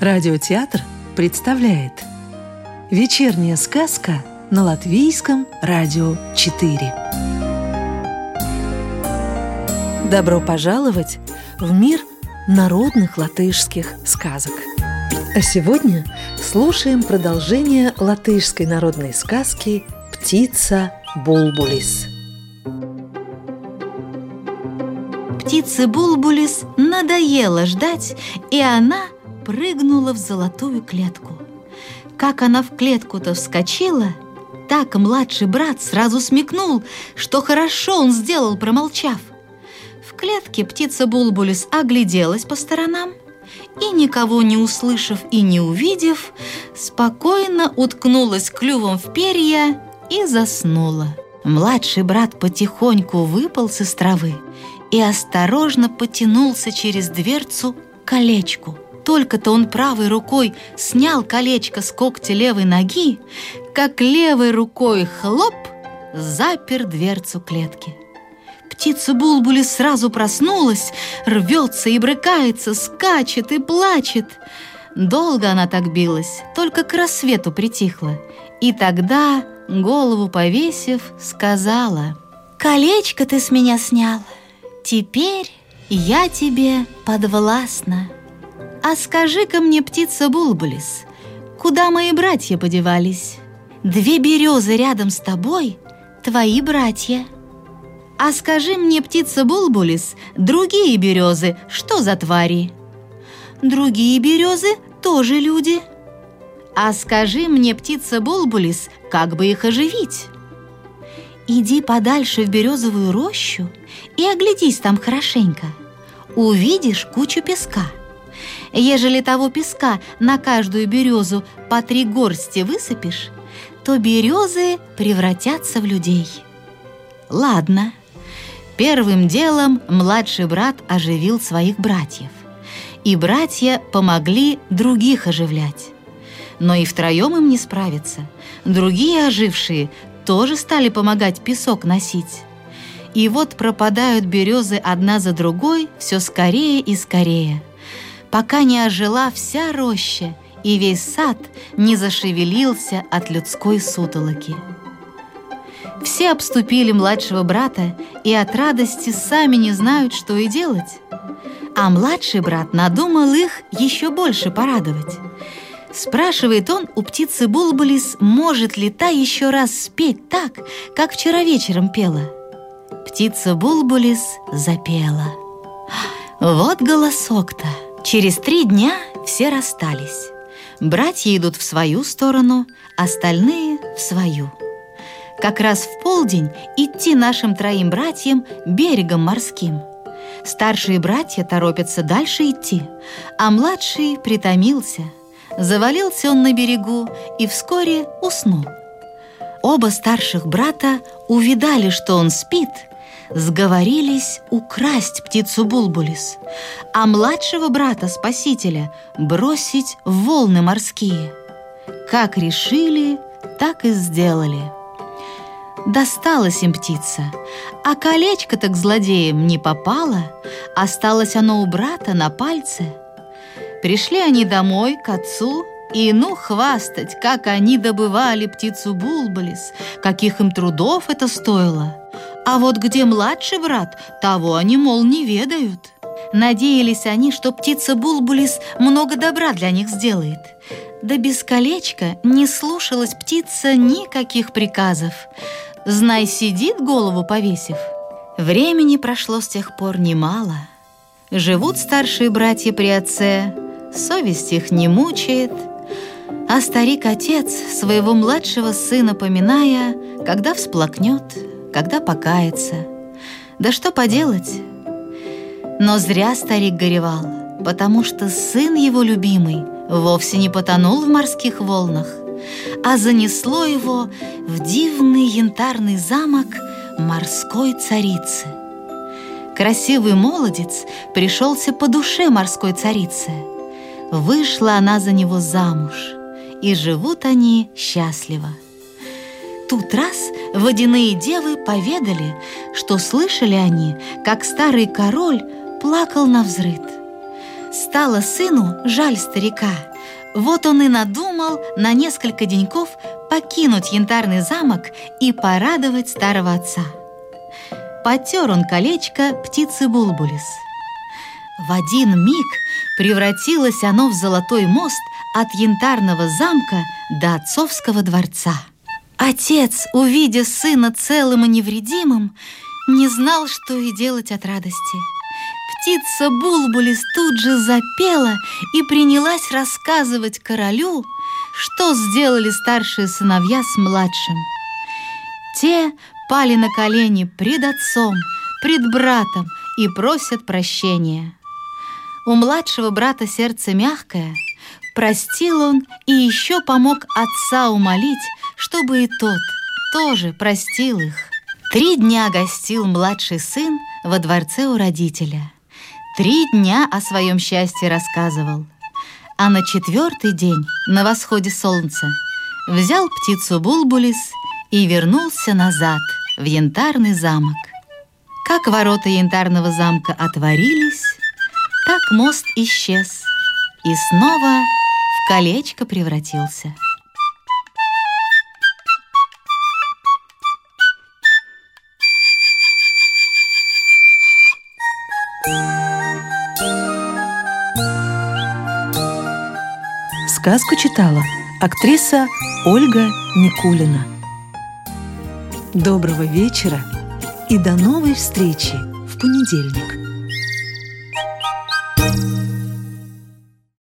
Радиотеатр представляет Вечерняя сказка на Латвийском радио 4 Добро пожаловать в мир народных латышских сказок. А сегодня слушаем продолжение латышской народной сказки «Птица Булбулис» Птице Булбулис надоело ждать, и она – прыгнула в золотую клетку. Как она в клетку-то вскочила, так младший брат сразу смекнул, что хорошо он сделал, промолчав. В клетке птица Булбулис огляделась по сторонам и, никого не услышав и не увидев, спокойно уткнулась клювом в перья и заснула. Младший брат потихоньку выпал из травы и осторожно потянулся через дверцу к колечку – только-то он правой рукой снял колечко с когтя левой ноги, как левой рукой хлоп запер дверцу клетки. Птица Булбули сразу проснулась, рвется и брыкается, скачет и плачет. Долго она так билась, только к рассвету притихла. И тогда, голову повесив, сказала, «Колечко ты с меня снял, теперь я тебе подвластна». «А скажи-ка мне, птица Булбулис, куда мои братья подевались? Две березы рядом с тобой — твои братья. А скажи мне, птица Булбулис, другие березы что за твари? Другие березы тоже люди. А скажи мне, птица Булбулис, как бы их оживить?» Иди подальше в березовую рощу и оглядись там хорошенько. Увидишь кучу песка — Ежели того песка на каждую березу по три горсти высыпешь, то березы превратятся в людей. Ладно. Первым делом младший брат оживил своих братьев. И братья помогли других оживлять. Но и втроем им не справиться. Другие ожившие тоже стали помогать песок носить. И вот пропадают березы одна за другой все скорее и скорее – пока не ожила вся роща и весь сад не зашевелился от людской сутолоки. Все обступили младшего брата и от радости сами не знают, что и делать. А младший брат надумал их еще больше порадовать. Спрашивает он у птицы Булбулис, может ли та еще раз спеть так, как вчера вечером пела. Птица Булбулис запела. Вот голосок-то! Через три дня все расстались. Братья идут в свою сторону, остальные — в свою. Как раз в полдень идти нашим троим братьям берегом морским. Старшие братья торопятся дальше идти, а младший притомился. Завалился он на берегу и вскоре уснул. Оба старших брата увидали, что он спит — сговорились украсть птицу Булбулис, а младшего брата Спасителя бросить в волны морские. Как решили, так и сделали. Досталась им птица, а колечко-то к злодеям не попало, осталось оно у брата на пальце. Пришли они домой к отцу и ну хвастать, как они добывали птицу Булбулис, каких им трудов это стоило. А вот где младший брат, того они, мол, не ведают. Надеялись они, что птица Булбулис много добра для них сделает. Да без колечка не слушалась птица никаких приказов. Знай, сидит, голову повесив. Времени прошло с тех пор немало. Живут старшие братья при отце, совесть их не мучает, а старик-отец своего младшего сына поминая, когда всплакнет, когда покается. Да что поделать? Но зря старик горевал, потому что сын его любимый вовсе не потонул в морских волнах, а занесло его в дивный янтарный замок морской царицы. Красивый молодец пришелся по душе морской царицы. Вышла она за него замуж, и живут они счастливо. тут раз водяные девы поведали, что слышали они, как старый король плакал на взрыд. Стало сыну жаль старика. Вот он и надумал на несколько деньков покинуть янтарный замок и порадовать старого отца. Потер он колечко птицы Булбулис. В один миг превратилось оно в золотой мост от янтарного замка до отцовского дворца. Отец, увидя сына целым и невредимым, не знал, что и делать от радости. Птица Булбулис тут же запела и принялась рассказывать королю, что сделали старшие сыновья с младшим. Те пали на колени пред отцом, пред братом и просят прощения. У младшего брата сердце мягкое, простил он и еще помог отца умолить, чтобы и тот тоже простил их. Три дня гостил младший сын во дворце у родителя. Три дня о своем счастье рассказывал. А на четвертый день, на восходе солнца, взял птицу Булбулис и вернулся назад в янтарный замок. Как ворота янтарного замка отворились, так мост исчез и снова в колечко превратился. Сказку читала актриса Ольга Никулина. Доброго вечера и до новой встречи в понедельник.